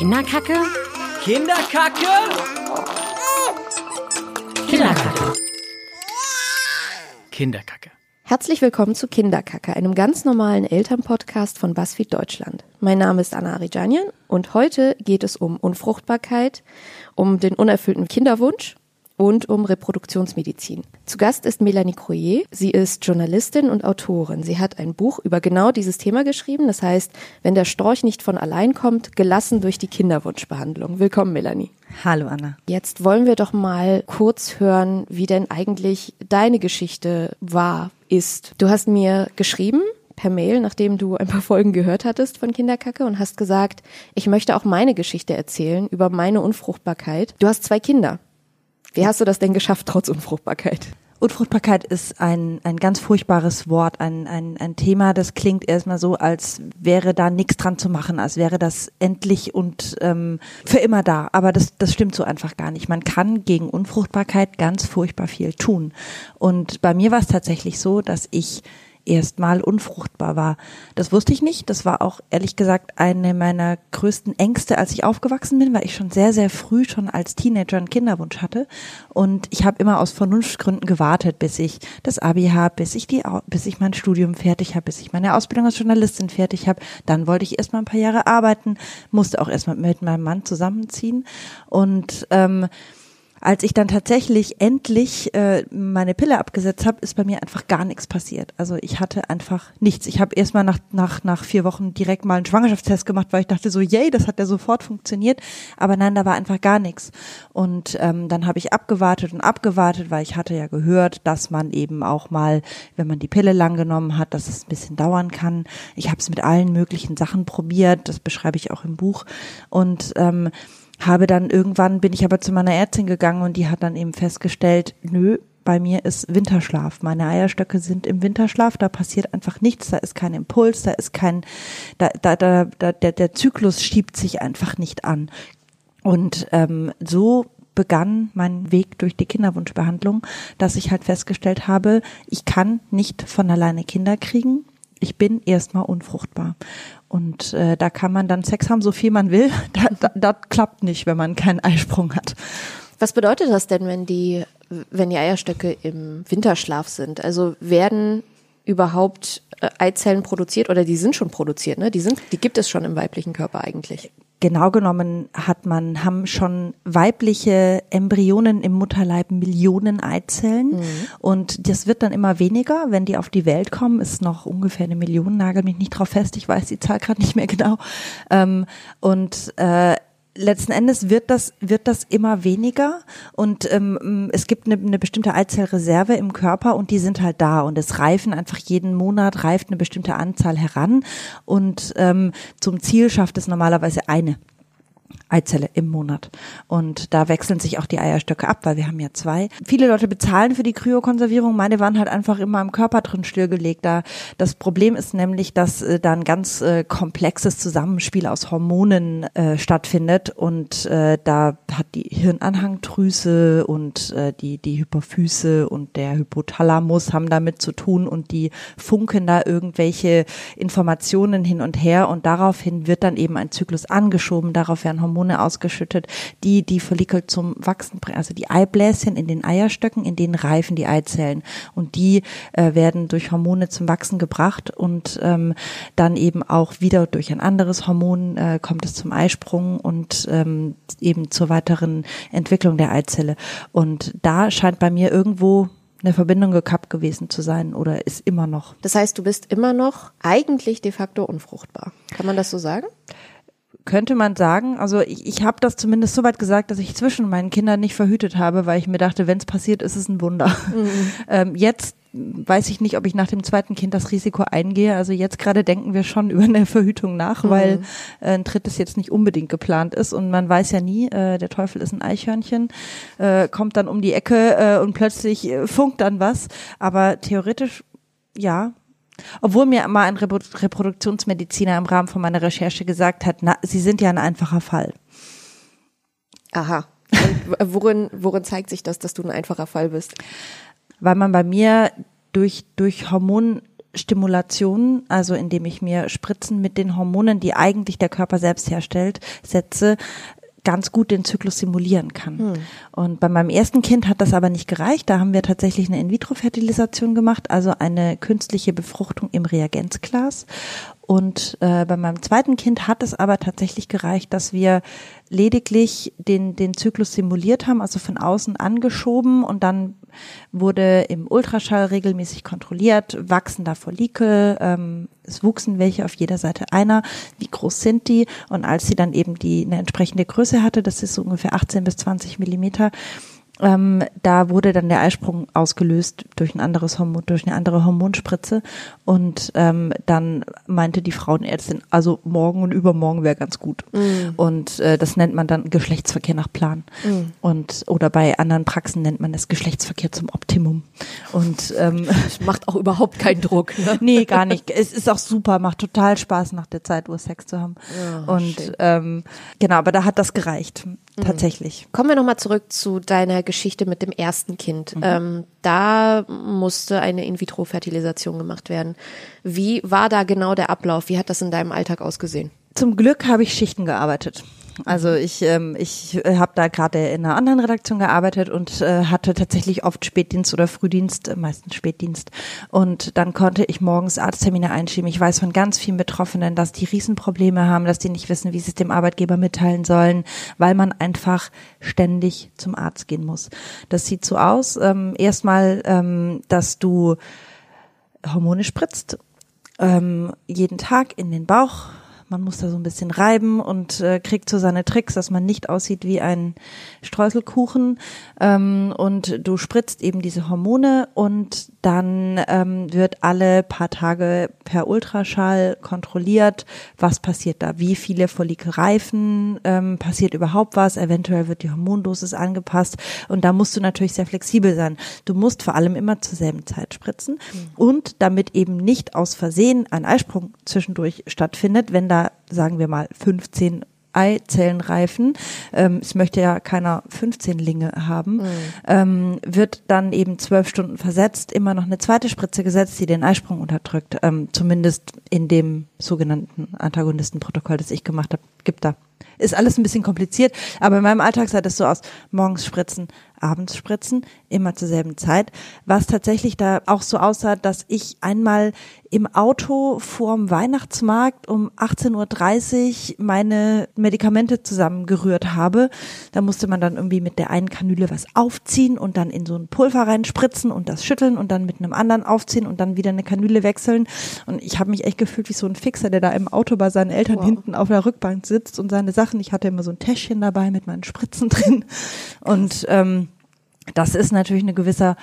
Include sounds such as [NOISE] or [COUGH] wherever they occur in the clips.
Kinderkacke? Kinderkacke? Kinderkacke. Kinderkacke. Herzlich willkommen zu Kinderkacke, einem ganz normalen Elternpodcast von BuzzFeed Deutschland. Mein Name ist Anna Arijanian und heute geht es um Unfruchtbarkeit, um den unerfüllten Kinderwunsch und um Reproduktionsmedizin. Zu Gast ist Melanie Croyer. Sie ist Journalistin und Autorin. Sie hat ein Buch über genau dieses Thema geschrieben. Das heißt, wenn der Storch nicht von allein kommt, gelassen durch die Kinderwunschbehandlung. Willkommen, Melanie. Hallo Anna. Jetzt wollen wir doch mal kurz hören, wie denn eigentlich deine Geschichte war, ist. Du hast mir geschrieben, per Mail, nachdem du ein paar Folgen gehört hattest von Kinderkacke und hast gesagt, ich möchte auch meine Geschichte erzählen über meine Unfruchtbarkeit. Du hast zwei Kinder. Wie hast du das denn geschafft, trotz Unfruchtbarkeit? Unfruchtbarkeit ist ein, ein ganz furchtbares Wort, ein, ein, ein Thema, das klingt erstmal so, als wäre da nichts dran zu machen, als wäre das endlich und ähm, für immer da. Aber das, das stimmt so einfach gar nicht. Man kann gegen Unfruchtbarkeit ganz furchtbar viel tun. Und bei mir war es tatsächlich so, dass ich erstmal unfruchtbar war. Das wusste ich nicht. Das war auch ehrlich gesagt eine meiner größten Ängste, als ich aufgewachsen bin, weil ich schon sehr, sehr früh schon als Teenager einen Kinderwunsch hatte. Und ich habe immer aus Vernunftgründen gewartet, bis ich das Abi habe, bis ich die, bis ich mein Studium fertig habe, bis ich meine Ausbildung als Journalistin fertig habe. Dann wollte ich erstmal ein paar Jahre arbeiten, musste auch erstmal mit meinem Mann zusammenziehen und ähm, als ich dann tatsächlich endlich äh, meine Pille abgesetzt habe, ist bei mir einfach gar nichts passiert. Also ich hatte einfach nichts. Ich habe erstmal nach, nach, nach vier Wochen direkt mal einen Schwangerschaftstest gemacht, weil ich dachte so, yay, das hat ja sofort funktioniert. Aber nein, da war einfach gar nichts. Und ähm, dann habe ich abgewartet und abgewartet, weil ich hatte ja gehört, dass man eben auch mal, wenn man die Pille lang genommen hat, dass es ein bisschen dauern kann. Ich habe es mit allen möglichen Sachen probiert, das beschreibe ich auch im Buch. Und ähm, habe dann irgendwann bin ich aber zu meiner Ärztin gegangen und die hat dann eben festgestellt, nö, bei mir ist Winterschlaf. Meine Eierstöcke sind im Winterschlaf, da passiert einfach nichts, da ist kein Impuls, da ist kein, da, da, da, da der, der Zyklus schiebt sich einfach nicht an. Und ähm, so begann mein Weg durch die Kinderwunschbehandlung, dass ich halt festgestellt habe, ich kann nicht von alleine Kinder kriegen. Ich bin erstmal unfruchtbar. Und äh, da kann man dann Sex haben, so viel man will. Das [LAUGHS] da, da klappt nicht, wenn man keinen Eisprung hat. Was bedeutet das denn, wenn die, wenn die Eierstöcke im Winterschlaf sind? Also werden überhaupt äh, Eizellen produziert oder die sind schon produziert, ne? Die sind, die gibt es schon im weiblichen Körper eigentlich genau genommen hat man, haben schon weibliche Embryonen im Mutterleib Millionen Eizellen mhm. und das wird dann immer weniger, wenn die auf die Welt kommen, ist noch ungefähr eine Million, nagel mich nicht drauf fest, ich weiß die Zahl gerade nicht mehr genau. Ähm, und äh, letzten Endes wird das, wird das immer weniger und ähm, es gibt eine, eine bestimmte Eizellreserve im Körper und die sind halt da und es reifen einfach jeden Monat reift eine bestimmte Anzahl heran und ähm, zum Ziel schafft es normalerweise eine. Eizelle im Monat. Und da wechseln sich auch die Eierstöcke ab, weil wir haben ja zwei. Viele Leute bezahlen für die Kryokonservierung. Meine waren halt einfach immer im Körper drin stillgelegt. Da das Problem ist nämlich, dass äh, da ein ganz äh, komplexes Zusammenspiel aus Hormonen äh, stattfindet und äh, da hat die Hirnanhangdrüse und äh, die die Hypophyse und der Hypothalamus haben damit zu tun und die funken da irgendwelche Informationen hin und her und daraufhin wird dann eben ein Zyklus angeschoben. Darauf werden Hormone Hormone ausgeschüttet, die die Follikel zum Wachsen bringen, also die Eibläschen in den Eierstöcken, in denen reifen die Eizellen und die äh, werden durch Hormone zum Wachsen gebracht und ähm, dann eben auch wieder durch ein anderes Hormon äh, kommt es zum Eisprung und ähm, eben zur weiteren Entwicklung der Eizelle. Und da scheint bei mir irgendwo eine Verbindung gekappt gewesen zu sein oder ist immer noch. Das heißt, du bist immer noch eigentlich de facto unfruchtbar. Kann man das so sagen? Könnte man sagen, also ich, ich habe das zumindest so weit gesagt, dass ich zwischen meinen Kindern nicht verhütet habe, weil ich mir dachte, wenn es passiert, ist es ein Wunder. Mhm. [LAUGHS] Ähm, jetzt weiß ich nicht, ob ich nach dem zweiten Kind das Risiko eingehe. Also jetzt gerade denken wir schon [LAUGHS] über eine Verhütung nach, mhm. weil äh, ein drittes jetzt nicht unbedingt geplant ist und man weiß ja nie, äh, der Teufel ist ein Eichhörnchen, äh, kommt dann um die Ecke äh, und plötzlich äh, funkt dann was. Aber theoretisch ja, obwohl mir mal ein Reproduktionsmediziner im Rahmen von meiner Recherche gesagt hat, na, Sie sind ja ein einfacher Fall. Aha. Und worin, worin zeigt sich das, dass du ein einfacher Fall bist? Weil man bei mir durch, durch Hormon Stimulation, also indem ich mir Spritzen mit den Hormonen, die eigentlich der Körper selbst herstellt, setze, ganz gut den Zyklus simulieren kann. Hm. Und bei meinem ersten Kind hat das aber nicht gereicht. Da haben wir tatsächlich eine In-vitro-Fertilisation gemacht, also eine künstliche Befruchtung im Reagenzglas. Und äh, bei meinem zweiten Kind hat es aber tatsächlich gereicht, dass wir lediglich den, den Zyklus simuliert haben, also von außen angeschoben und dann wurde im Ultraschall regelmäßig kontrolliert, wachsen da Follikel, ähm, es wuchsen welche auf jeder Seite einer, wie groß sind die? Und als sie dann eben die eine entsprechende Größe hatte, das ist so ungefähr 18 bis 20 Millimeter, ähm, da wurde dann der Eisprung ausgelöst durch ein anderes Hormon, durch eine andere Hormonspritze. Und ähm, dann meinte die Frauenärztin, also morgen und übermorgen wäre ganz gut. Mm. Und äh, das nennt man dann Geschlechtsverkehr nach Plan. Mm. Und oder bei anderen Praxen nennt man das Geschlechtsverkehr zum Optimum. Und ähm, das macht auch überhaupt keinen Druck. [LAUGHS] Ne? nee, gar nicht. Es ist auch super, macht total Spaß nach der Zeit, wo Sex zu haben. Ja, und ähm, genau, aber da hat das gereicht. Mhm. Tatsächlich. Kommen wir nochmal zurück zu deiner Geschichte mit dem ersten Kind. Mhm. Ähm, da musste eine In-vitro-Fertilisation gemacht werden. Wie war da genau der Ablauf? Wie hat das in deinem Alltag ausgesehen? Zum Glück habe ich Schichten gearbeitet. Also ich, ähm, ich äh, habe da gerade in einer anderen Redaktion gearbeitet und äh, hatte tatsächlich oft Spätdienst oder Frühdienst, äh, meistens Spätdienst. Und dann konnte ich morgens Arzttermine einschieben. Ich weiß von ganz vielen Betroffenen, dass die Riesenprobleme haben, dass die nicht wissen, wie sie es dem Arbeitgeber mitteilen sollen, weil man einfach ständig zum Arzt gehen muss. Das sieht so aus. Ähm, erstmal, ähm, dass du Hormone spritzt, ähm, jeden Tag in den Bauch man muss da so ein bisschen reiben und äh, kriegt so seine Tricks, dass man nicht aussieht wie ein Streuselkuchen. Ähm, und du spritzt eben diese Hormone und dann ähm, wird alle paar Tage per Ultraschall kontrolliert, was passiert da, wie viele Follikel reifen, ähm, passiert überhaupt was, eventuell wird die Hormondosis angepasst und da musst du natürlich sehr flexibel sein. Du musst vor allem immer zur selben Zeit spritzen mhm. und damit eben nicht aus Versehen ein Eisprung zwischendurch stattfindet, wenn da sagen wir mal, 15 Eizellen reifen, ähm, es möchte ja keiner 15 Linge haben, mhm. ähm, wird dann eben zwölf Stunden versetzt, immer noch eine zweite Spritze gesetzt, die den Eisprung unterdrückt. Ähm, zumindest in dem sogenannten Antagonistenprotokoll, das ich gemacht habe, gibt da. Ist alles ein bisschen kompliziert, aber in meinem Alltag sah das so aus, morgens spritzen, abends spritzen, immer zur selben Zeit, was tatsächlich da auch so aussah, dass ich einmal im Auto vorm Weihnachtsmarkt um 18.30 Uhr meine Medikamente zusammengerührt habe. Da musste man dann irgendwie mit der einen Kanüle was aufziehen und dann in so ein Pulver reinspritzen und das schütteln und dann mit einem anderen aufziehen und dann wieder eine Kanüle wechseln. Und ich habe mich echt gefühlt wie so ein Fixer, der da im Auto bei seinen Eltern wow. hinten auf der Rückbank sitzt und seine Sachen. Ich hatte immer so ein Täschchen dabei mit meinen Spritzen drin. Und ähm, das ist natürlich eine gewisser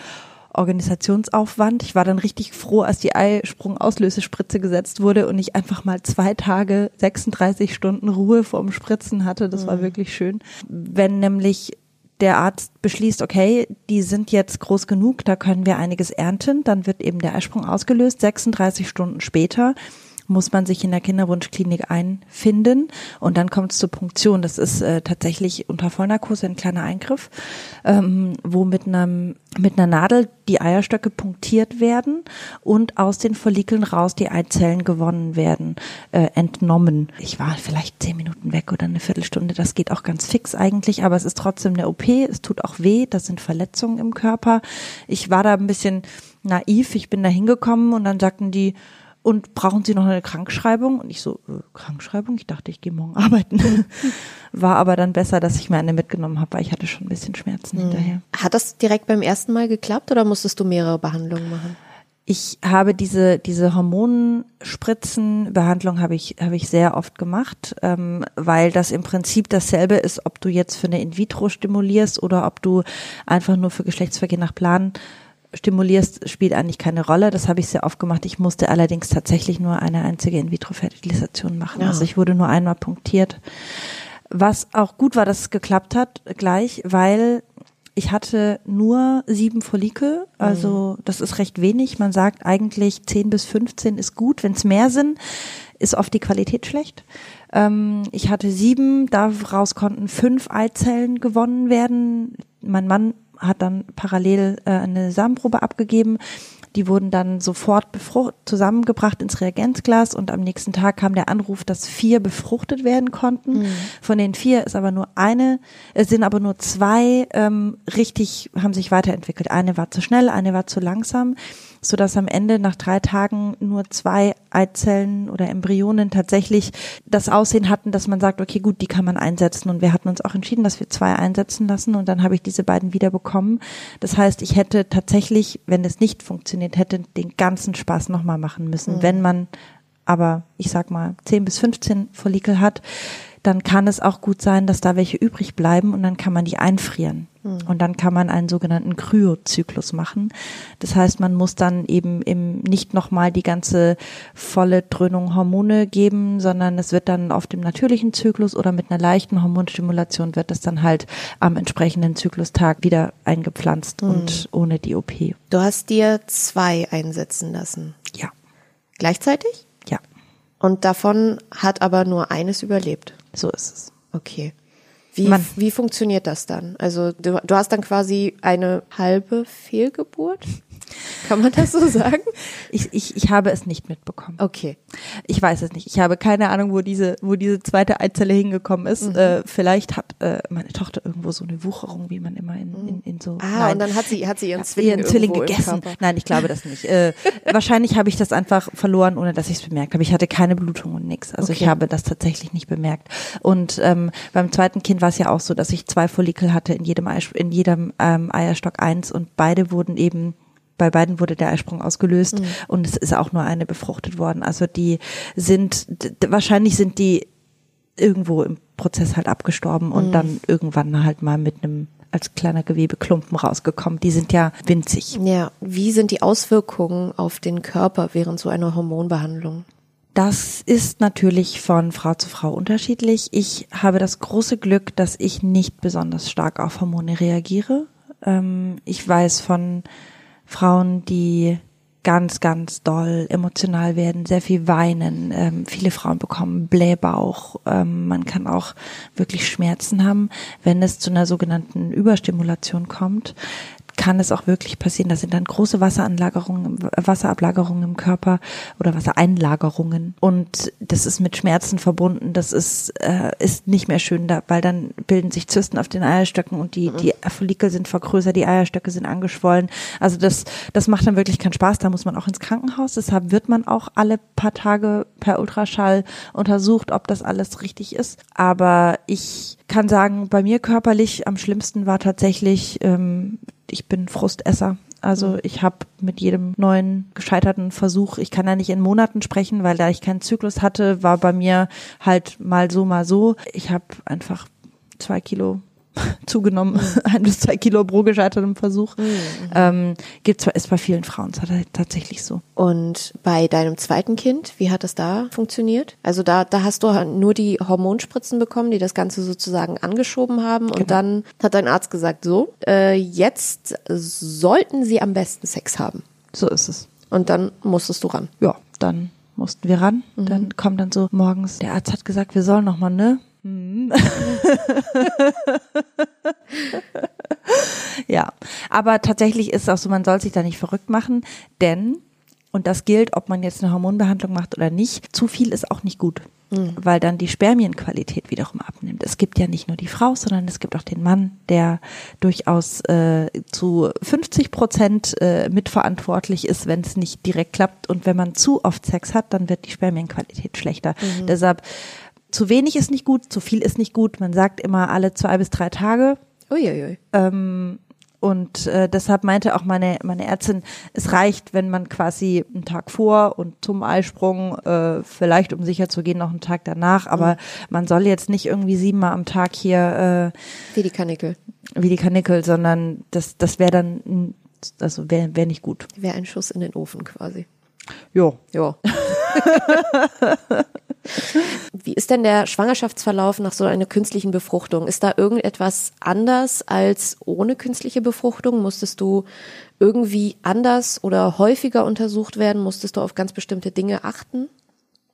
Organisationsaufwand. Ich war dann richtig froh, als die Eisprung-Auslösespritze gesetzt wurde und ich einfach mal zwei Tage 36 Stunden Ruhe vorm Spritzen hatte. Das mhm. war wirklich schön. Wenn nämlich der Arzt beschließt, okay, die sind jetzt groß genug, da können wir einiges ernten, dann wird eben der Eisprung ausgelöst. 36 Stunden später muss man sich in der Kinderwunschklinik einfinden und dann kommt es zur Punktion. Das ist äh, tatsächlich unter Vollnarkose ein kleiner Eingriff, ähm, wo mit einem mit einer Nadel die Eierstöcke punktiert werden und aus den Follikeln raus die Eizellen gewonnen werden, äh, entnommen. Ich war vielleicht zehn Minuten weg oder eine Viertelstunde. Das geht auch ganz fix eigentlich, aber es ist trotzdem eine OP. Es tut auch weh. Das sind Verletzungen im Körper. Ich war da ein bisschen naiv. Ich bin da hingekommen und dann sagten die, und brauchen Sie noch eine Krankschreibung? Und ich so, äh, Krankschreibung? Ich dachte, ich gehe morgen [LAUGHS] arbeiten. War aber dann besser, dass ich mir eine mitgenommen habe, weil ich hatte schon ein bisschen Schmerzen mhm. hinterher. Hat das direkt beim ersten Mal geklappt oder musstest du mehrere Behandlungen machen? Ich habe diese diese Hormonspritzenbehandlung habe ich habe ich sehr oft gemacht, ähm, weil das im Prinzip dasselbe ist, ob du jetzt für eine In vitro stimulierst oder ob du einfach nur für Geschlechtsverkehr nach Plan stimulierst, spielt eigentlich keine Rolle. Das habe ich sehr oft gemacht. Ich musste allerdings tatsächlich nur eine einzige In-vitro-Fertilisation machen. Ja. Also ich wurde nur einmal punktiert. Was auch gut war, dass es geklappt hat, gleich, weil ich hatte nur sieben Follikel, also mhm. das ist recht wenig. Man sagt eigentlich zehn bis 15 ist gut. Wenn es mehr sind, ist oft die Qualität schlecht. Ähm, ich hatte sieben, daraus konnten fünf Eizellen gewonnen werden. Mein Mann hat dann parallel äh, eine Samenprobe abgegeben. Die wurden dann sofort zusammengebracht ins Reagenzglas und am nächsten Tag kam der Anruf, dass vier befruchtet werden konnten. Mhm. Von den vier ist aber nur eine, es sind aber nur zwei ähm, richtig, haben sich weiterentwickelt. Eine war zu schnell, eine war zu langsam so dass am Ende nach drei Tagen nur zwei Eizellen oder Embryonen tatsächlich das Aussehen hatten, dass man sagt, okay, gut, die kann man einsetzen. Und wir hatten uns auch entschieden, dass wir zwei einsetzen lassen und dann habe ich diese beiden wieder bekommen. Das heißt, ich hätte tatsächlich, wenn es nicht funktioniert hätte, den ganzen Spaß nochmal machen müssen. Mhm. Wenn man aber, ich sag mal, 10 bis 15 Follikel hat, dann kann es auch gut sein, dass da welche übrig bleiben und dann kann man die einfrieren. Mhm. Und dann kann man einen sogenannten Kryozyklus machen. Das heißt, man muss dann eben im, nicht nochmal die ganze volle Dröhnung Hormone geben, sondern es wird dann auf dem natürlichen Zyklus oder mit einer leichten Hormonstimulation wird es dann halt am entsprechenden Zyklustag wieder eingepflanzt mhm. und ohne die OP. Du hast dir zwei einsetzen lassen. Ja. Gleichzeitig? Ja. Und davon hat aber nur eines überlebt. So ist es. Okay. Wie, wie funktioniert das dann? Also du, du hast dann quasi eine halbe Fehlgeburt? Kann man das so sagen? Ich, ich, ich habe es nicht mitbekommen. Okay. Ich weiß es nicht. Ich habe keine Ahnung, wo diese, wo diese zweite Eizelle hingekommen ist. Mhm. Äh, vielleicht hat äh, meine Tochter irgendwo so eine Wucherung, wie man immer in, in, in so. Ah, nein, und dann hat sie, hat sie ihren Zwilling, ihren Zwilling gegessen. Nein, ich glaube das nicht. Äh, [LAUGHS] wahrscheinlich habe ich das einfach verloren, ohne dass ich es bemerkt habe. Ich hatte keine Blutung und nichts. Also okay. ich habe das tatsächlich nicht bemerkt. Und ähm, beim zweiten Kind war es ja auch so, dass ich zwei Follikel hatte in jedem, Ei, in jedem ähm, Eierstock eins und beide wurden eben bei beiden wurde der Eisprung ausgelöst mhm. und es ist auch nur eine befruchtet worden. Also die sind, wahrscheinlich sind die irgendwo im Prozess halt abgestorben und mhm. dann irgendwann halt mal mit einem als kleiner Gewebeklumpen rausgekommen. Die sind ja winzig. Ja, wie sind die Auswirkungen auf den Körper während so einer Hormonbehandlung? Das ist natürlich von Frau zu Frau unterschiedlich. Ich habe das große Glück, dass ich nicht besonders stark auf Hormone reagiere. Ähm, ich weiß von Frauen, die ganz, ganz doll emotional werden, sehr viel weinen. Ähm, viele Frauen bekommen Blähbauch. Ähm, man kann auch wirklich Schmerzen haben, wenn es zu einer sogenannten Überstimulation kommt kann es auch wirklich passieren. Das sind dann große Wasseranlagerungen, Wasserablagerungen im Körper oder Wassereinlagerungen. Und das ist mit Schmerzen verbunden. Das ist, äh, ist nicht mehr schön, da, weil dann bilden sich Zysten auf den Eierstöcken und die, mhm. die Follikel sind vergrößert, die Eierstöcke sind angeschwollen. Also das, das macht dann wirklich keinen Spaß. Da muss man auch ins Krankenhaus. Deshalb wird man auch alle paar Tage per Ultraschall untersucht, ob das alles richtig ist. Aber ich kann sagen, bei mir körperlich am schlimmsten war tatsächlich ähm, ich bin Frustesser. Also mhm. ich habe mit jedem neuen gescheiterten Versuch, ich kann ja nicht in Monaten sprechen, weil da ich keinen Zyklus hatte, war bei mir halt mal so, mal so. Ich habe einfach zwei Kilo [LAUGHS] zugenommen, mhm. ein bis zwei Kilo pro gescheitertem Versuch. Mhm. Ähm, gibt zwar ist bei vielen Frauen tatsächlich so. Und bei deinem zweiten Kind, wie hat das da funktioniert? Also da, da hast du nur die Hormonspritzen bekommen, die das Ganze sozusagen angeschoben haben. Und genau. dann hat dein Arzt gesagt, so, äh, jetzt sollten sie am besten Sex haben. So ist es. Und dann musstest du ran. Ja, dann mussten wir ran. Mhm. Dann kommt dann so morgens, der Arzt hat gesagt, wir sollen noch mal, ne? Mhm. [LAUGHS] ja, aber tatsächlich ist es auch so, man soll sich da nicht verrückt machen, denn, und das gilt, ob man jetzt eine Hormonbehandlung macht oder nicht, zu viel ist auch nicht gut. Mhm. Weil dann die Spermienqualität wiederum abnimmt. Es gibt ja nicht nur die Frau, sondern es gibt auch den Mann, der durchaus äh, zu 50 Prozent äh, mitverantwortlich ist, wenn es nicht direkt klappt. Und wenn man zu oft Sex hat, dann wird die Spermienqualität schlechter. Mhm. Deshalb zu wenig ist nicht gut, zu viel ist nicht gut. Man sagt immer alle zwei bis drei Tage. Uiuiui. Ähm, und äh, deshalb meinte auch meine, meine Ärztin, es reicht, wenn man quasi einen Tag vor und zum Eisprung, äh, vielleicht um sicher zu gehen, noch einen Tag danach, aber mhm. man soll jetzt nicht irgendwie siebenmal am Tag hier äh, wie die Kanickel. Wie die Kanickel, sondern das, das wäre dann, also wäre wär nicht gut. Wäre ein Schuss in den Ofen quasi. Jo. Jo. [LAUGHS] Wie ist denn der Schwangerschaftsverlauf nach so einer künstlichen Befruchtung? Ist da irgendetwas anders als ohne künstliche Befruchtung? Musstest du irgendwie anders oder häufiger untersucht werden? Musstest du auf ganz bestimmte Dinge achten?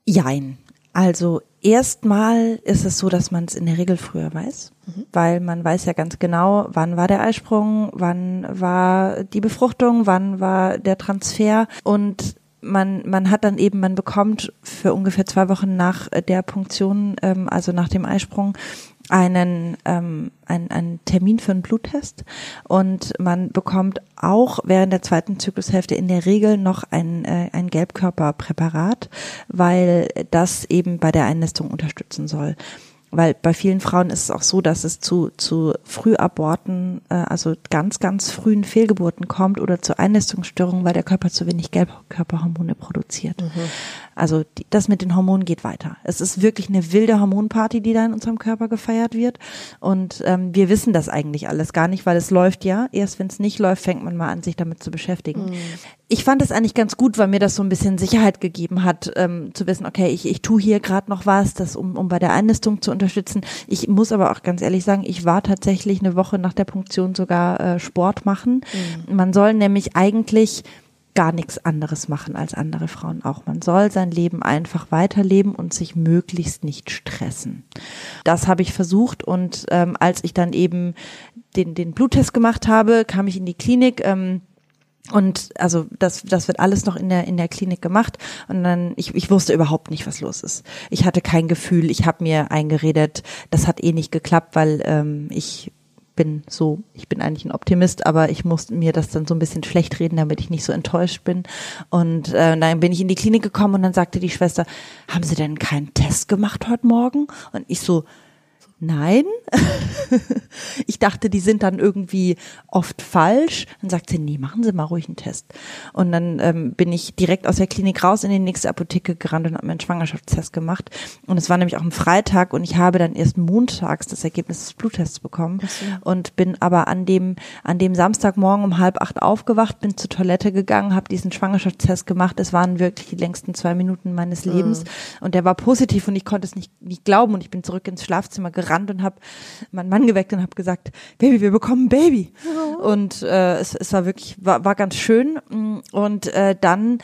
Jein. Also Erstmal ist es so, dass man es in der Regel früher weiß, mhm. weil man weiß ja ganz genau, wann war der Eisprung, wann war die Befruchtung, wann war der Transfer und man, man hat dann eben, man bekommt für ungefähr zwei Wochen nach der Punktion, ähm, also nach dem Eisprung, einen, ähm, einen, einen Termin für einen Bluttest. Und man bekommt auch während der zweiten Zyklushälfte in der Regel noch ein, äh, ein Gelbkörperpräparat, weil das eben bei der Einnistung unterstützen soll weil bei vielen Frauen ist es auch so, dass es zu, zu Frühaborten, äh, also ganz, ganz frühen Fehlgeburten kommt oder zu Einnistungsstörungen, weil der Körper zu wenig Gelbkörperhormone produziert. Mhm. Also die, das mit den Hormonen geht weiter. Es ist wirklich eine wilde Hormonparty, die da in unserem Körper gefeiert wird. Und ähm, wir wissen das eigentlich alles gar nicht, weil es läuft ja. Erst wenn es nicht läuft, fängt man mal an, sich damit zu beschäftigen. Mhm. Ich fand es eigentlich ganz gut, weil mir das so ein bisschen Sicherheit gegeben hat, ähm, zu wissen, okay, ich, ich tue hier gerade noch was, das um, um bei der Einnistung zu unterstützen. Ich muss aber auch ganz ehrlich sagen, ich war tatsächlich eine Woche nach der Punktion sogar äh, Sport machen. Mhm. Man soll nämlich eigentlich gar nichts anderes machen als andere Frauen auch. Man soll sein Leben einfach weiterleben und sich möglichst nicht stressen. Das habe ich versucht und ähm, als ich dann eben den, den Bluttest gemacht habe, kam ich in die Klinik. Ähm, und also das, das wird alles noch in der in der Klinik gemacht und dann ich, ich wusste überhaupt nicht, was los ist. Ich hatte kein Gefühl. Ich habe mir eingeredet, das hat eh nicht geklappt, weil ähm, ich bin so, ich bin eigentlich ein Optimist, aber ich musste mir das dann so ein bisschen schlecht reden, damit ich nicht so enttäuscht bin. Und äh, dann bin ich in die Klinik gekommen und dann sagte die Schwester, haben Sie denn keinen Test gemacht heute Morgen? Und ich so, nein. [LAUGHS] ich dachte, die sind dann irgendwie oft falsch. Dann sagt sie, nee, machen Sie mal ruhig einen Test. Und dann ähm, bin ich direkt aus der Klinik raus in die nächste Apotheke gerannt und habe mir einen Schwangerschaftstest gemacht. Und es war nämlich auch ein Freitag und ich habe dann erst montags das Ergebnis des Bluttests bekommen und bin aber an dem an dem Samstagmorgen um halb acht aufgewacht, bin zur Toilette gegangen, habe diesen Schwangerschaftstest gemacht. Es waren wirklich die längsten zwei Minuten meines Lebens mhm. und der war positiv und ich konnte es nicht nicht glauben und ich bin zurück ins Schlafzimmer gerannt gerannt und habe meinen Mann geweckt und habe gesagt, Baby, wir bekommen ein Baby. Oh. Und äh, es, es war wirklich, war, war ganz schön. Und äh, dann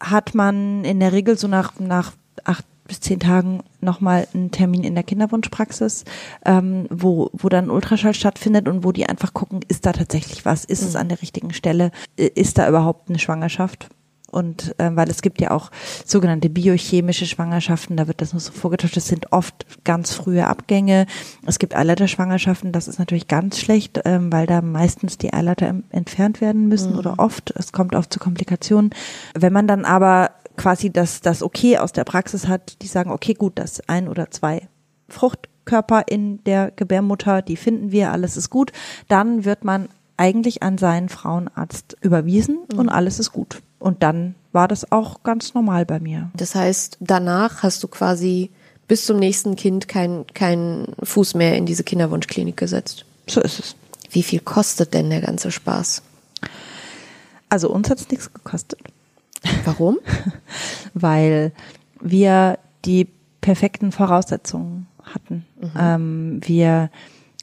hat man in der Regel so nach, nach acht bis zehn Tagen nochmal einen Termin in der Kinderwunschpraxis, ähm, wo, wo dann Ultraschall stattfindet und wo die einfach gucken, ist da tatsächlich was, ist mhm. es an der richtigen Stelle, ist da überhaupt eine Schwangerschaft? Und äh, weil es gibt ja auch sogenannte biochemische Schwangerschaften, da wird das nur so vorgetäuscht, das sind oft ganz frühe Abgänge. Es gibt Eileiterschwangerschaften, das ist natürlich ganz schlecht, ähm, weil da meistens die Eileiter entfernt werden müssen mhm. oder oft. Es kommt oft zu Komplikationen. Wenn man dann aber quasi das, das Okay aus der Praxis hat, die sagen, okay, gut, das ein oder zwei Fruchtkörper in der Gebärmutter, die finden wir, alles ist gut, dann wird man eigentlich an seinen Frauenarzt überwiesen mhm. und alles ist gut. Und dann war das auch ganz normal bei mir. Das heißt, danach hast du quasi bis zum nächsten Kind keinen kein Fuß mehr in diese Kinderwunschklinik gesetzt. So ist es. Wie viel kostet denn der ganze Spaß? Also uns hat es nichts gekostet. Warum? [LAUGHS] Weil wir die perfekten Voraussetzungen hatten. Mhm. Ähm, wir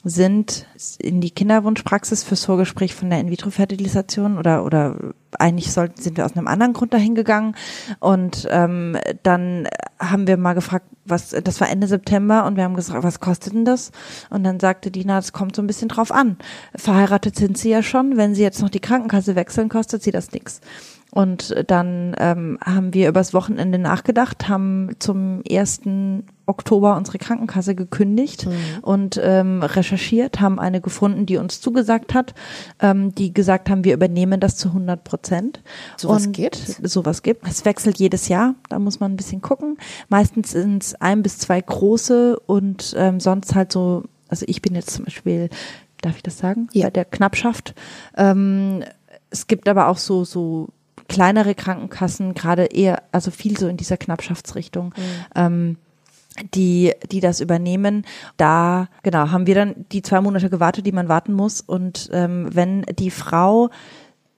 sind in die Kinderwunschpraxis fürs Vorgespräch von der In-vitro-Fertilisation oder oder eigentlich sollten sind wir aus einem anderen Grund dahin gegangen und ähm, dann haben wir mal gefragt, was das war Ende September und wir haben gesagt, was kostet denn das? Und dann sagte Dina, das kommt so ein bisschen drauf an. Verheiratet sind sie ja schon, wenn sie jetzt noch die Krankenkasse wechseln, kostet sie das nichts. Und dann ähm, haben wir übers Wochenende nachgedacht, haben zum ersten Oktober unsere Krankenkasse gekündigt mhm. und ähm, recherchiert, haben eine gefunden, die uns zugesagt hat, ähm, die gesagt haben, wir übernehmen das zu 100 Prozent. Sowas gibt Sowas gibt. Es wechselt jedes Jahr, da muss man ein bisschen gucken. Meistens sind es ein bis zwei große und ähm, sonst halt so, also ich bin jetzt zum Beispiel, darf ich das sagen? Ja. Bei der Knappschaft. Ähm, es gibt aber auch so, so kleinere Krankenkassen, gerade eher, also viel so in dieser Knappschaftsrichtung. Mhm. Ähm, die, die das übernehmen. Da, genau, haben wir dann die zwei Monate gewartet, die man warten muss. Und ähm, wenn die Frau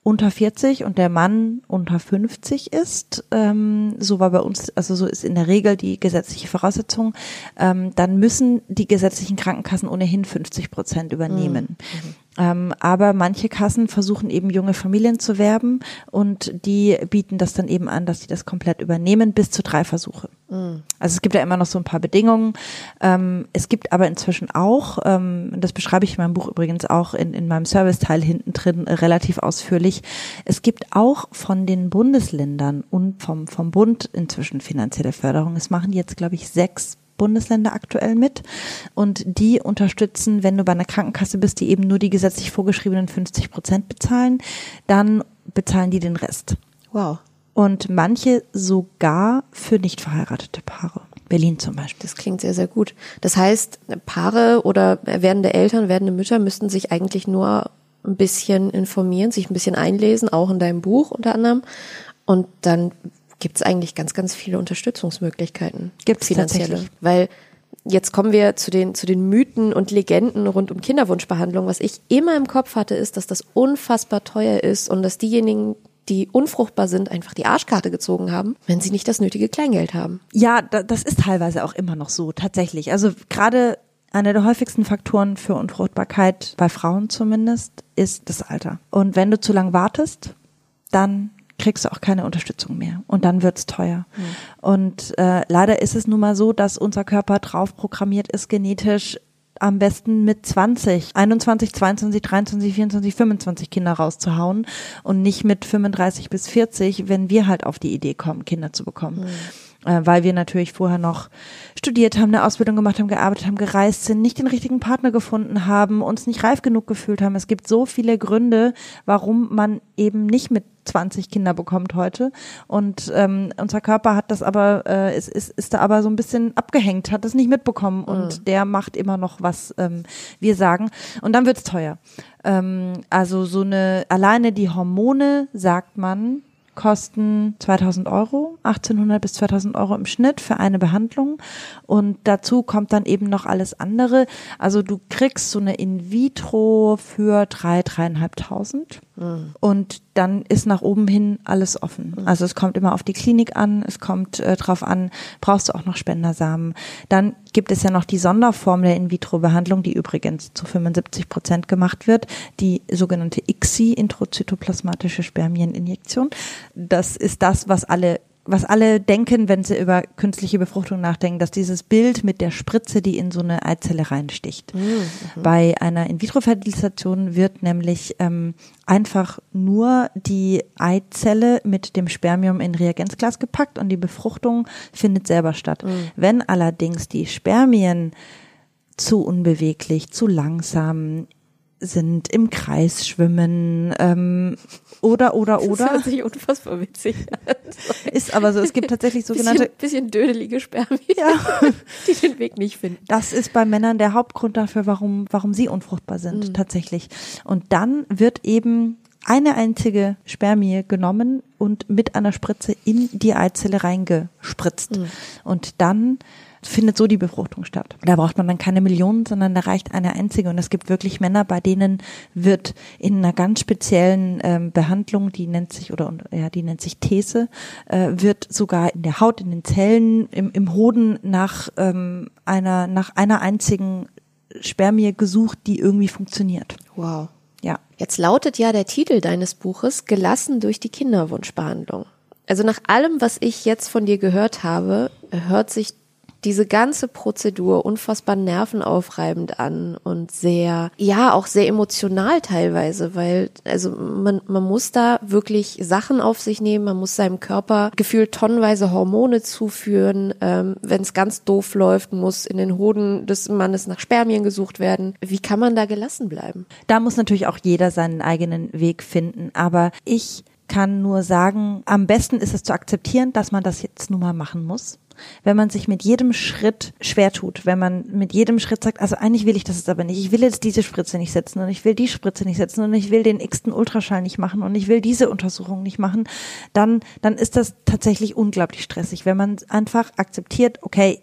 unter 40 und der Mann unter 50 ist, ähm, so war bei uns, also so ist in der Regel die gesetzliche Voraussetzung, ähm, dann müssen die gesetzlichen Krankenkassen ohnehin 50 Prozent übernehmen. Mhm. Ähm, aber manche Kassen versuchen eben junge Familien zu werben und die bieten das dann eben an, dass sie das komplett übernehmen bis zu drei Versuche. Mhm. Also es gibt ja immer noch so ein paar Bedingungen. Ähm, es gibt aber inzwischen auch, ähm, das beschreibe ich in meinem Buch übrigens auch in, in meinem Serviceteil hinten drin äh, relativ ausführlich. Es gibt auch von den Bundesländern und vom, vom Bund inzwischen finanzielle Förderung. Es machen jetzt, glaube ich, sechs Bundesländer aktuell mit und die unterstützen, wenn du bei einer Krankenkasse bist, die eben nur die gesetzlich vorgeschriebenen 50 Prozent bezahlen, dann bezahlen die den Rest. Wow. Und manche sogar für nicht verheiratete Paare. Berlin zum Beispiel. Das klingt sehr, sehr gut. Das heißt, Paare oder werdende Eltern, werdende Mütter müssten sich eigentlich nur ein bisschen informieren, sich ein bisschen einlesen, auch in deinem Buch unter anderem. Und dann gibt es eigentlich ganz, ganz viele Unterstützungsmöglichkeiten. Gibt finanzielle. Weil jetzt kommen wir zu den, zu den Mythen und Legenden rund um Kinderwunschbehandlung. Was ich immer im Kopf hatte, ist, dass das unfassbar teuer ist und dass diejenigen, die unfruchtbar sind, einfach die Arschkarte gezogen haben, wenn sie nicht das nötige Kleingeld haben. Ja, das ist teilweise auch immer noch so, tatsächlich. Also gerade einer der häufigsten Faktoren für Unfruchtbarkeit, bei Frauen zumindest, ist das Alter. Und wenn du zu lang wartest, dann kriegst du auch keine Unterstützung mehr und dann wird's teuer. Mhm. Und äh, leider ist es nun mal so, dass unser Körper drauf programmiert ist, genetisch am besten mit 20, 21, 22, 23, 24, 25 Kinder rauszuhauen und nicht mit 35 bis 40, wenn wir halt auf die Idee kommen, Kinder zu bekommen. Mhm äh, weil wir natürlich vorher noch studiert haben, eine Ausbildung gemacht haben, gearbeitet haben, gereist sind, nicht den richtigen Partner gefunden haben, uns nicht reif genug gefühlt haben. Es gibt so viele Gründe, warum man eben nicht mit 20 Kinder bekommt heute. Und ähm, unser Körper hat das aber, äh, ist, ist, ist da aber so ein bisschen abgehängt, hat das nicht mitbekommen und mhm. der macht immer noch, was ähm, wir sagen. Und dann wird's teuer. Ähm, also so eine, alleine die Hormone, sagt man, kosten 2000 Euro, 1800 bis 2000 Euro im Schnitt für eine Behandlung. Und dazu kommt dann eben noch alles andere. Also du kriegst so eine In-vitro für drei, dreieinhalbtausend. Mhm. Und dann ist nach oben hin alles offen. Mhm. Also es kommt immer auf die Klinik an, es kommt äh, drauf an, brauchst du auch noch Spendersamen. Dann gibt es ja noch die Sonderform der In-vitro-Behandlung, die übrigens zu 75 Prozent gemacht wird, die sogenannte ICSI, introzytoplasmatische Spermieninjektion. Das ist das, was alle was alle denken, wenn sie über künstliche Befruchtung nachdenken, dass dieses Bild mit der Spritze, die in so eine Eizelle reinsticht. Mhm. mhm. Bei einer In-vitro-Fertilisation wird nämlich ähm, einfach nur die Eizelle mit dem Spermium in Reagenzglas gepackt und die Befruchtung findet selber statt. Mhm. Wenn allerdings die Spermien zu unbeweglich, zu langsam, sind, im Kreis schwimmen ähm, oder oder oder. Das hört sich unfassbar witzig an. [LAUGHS] Ist aber so, es gibt tatsächlich sogenannte bisschen, bisschen dödelige Spermien, ja. [LAUGHS] die den Weg nicht finden. Das ist bei Männern der Hauptgrund dafür, warum warum sie unfruchtbar sind mhm. tatsächlich. Und dann wird eben eine einzige Spermie genommen und mit einer Spritze in die Eizelle reingespritzt. Mhm. Und dann findet so die Befruchtung statt. Da braucht man dann keine Millionen, sondern da reicht eine einzige. Und es gibt wirklich Männer, bei denen wird in einer ganz speziellen ähm, Behandlung, die nennt sich oder ja, die nennt sich These, äh, wird sogar in der Haut, in den Zellen, im, im Hoden nach ähm, einer nach einer einzigen Spermie gesucht, die irgendwie funktioniert. Wow. Ja. Jetzt lautet ja der Titel deines Buches Gelassen durch die Kinderwunschbehandlung. Also nach allem, was ich jetzt von dir gehört habe, hört sich diese ganze Prozedur unfassbar nervenaufreibend an und sehr, ja, auch sehr emotional teilweise, weil, also man, man muss da wirklich Sachen auf sich nehmen, man muss seinem Körper gefühlt tonnenweise Hormone zuführen, ähm, wenn es ganz doof läuft, muss in den Hoden des Mannes nach Spermien gesucht werden. Wie kann man da gelassen bleiben? Da muss natürlich auch jeder seinen eigenen Weg finden, aber ich kann nur sagen, am besten ist es zu akzeptieren, dass man das jetzt nun mal machen muss wenn man sich mit jedem Schritt schwer tut, wenn man mit jedem Schritt sagt, also eigentlich will ich das jetzt aber nicht, ich will jetzt diese Spritze nicht setzen und ich will die Spritze nicht setzen und ich will den x-ten Ultraschall nicht machen und ich will diese Untersuchung nicht machen, dann, dann ist das tatsächlich unglaublich stressig, wenn man einfach akzeptiert, okay,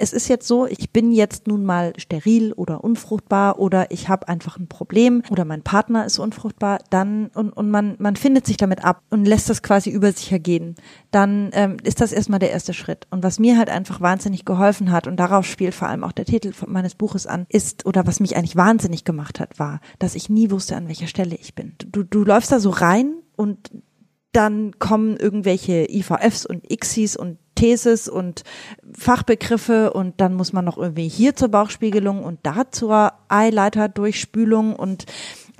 es ist jetzt so, ich bin jetzt nun mal steril oder unfruchtbar oder ich habe einfach ein Problem oder mein Partner ist unfruchtbar, dann und, und man, man findet sich damit ab und lässt das quasi über sich ergehen, dann ähm, ist das erstmal der erste Schritt. Und was mir halt einfach wahnsinnig geholfen hat, und darauf spielt vor allem auch der Titel meines Buches an, ist, oder was mich eigentlich wahnsinnig gemacht hat, war, dass ich nie wusste, an welcher Stelle ich bin. Du, du läufst da so rein und dann kommen irgendwelche IVFs und ICSIs und Thesis und Fachbegriffe und dann muss man noch irgendwie hier zur Bauchspiegelung und da zur Eileiterdurchspülung und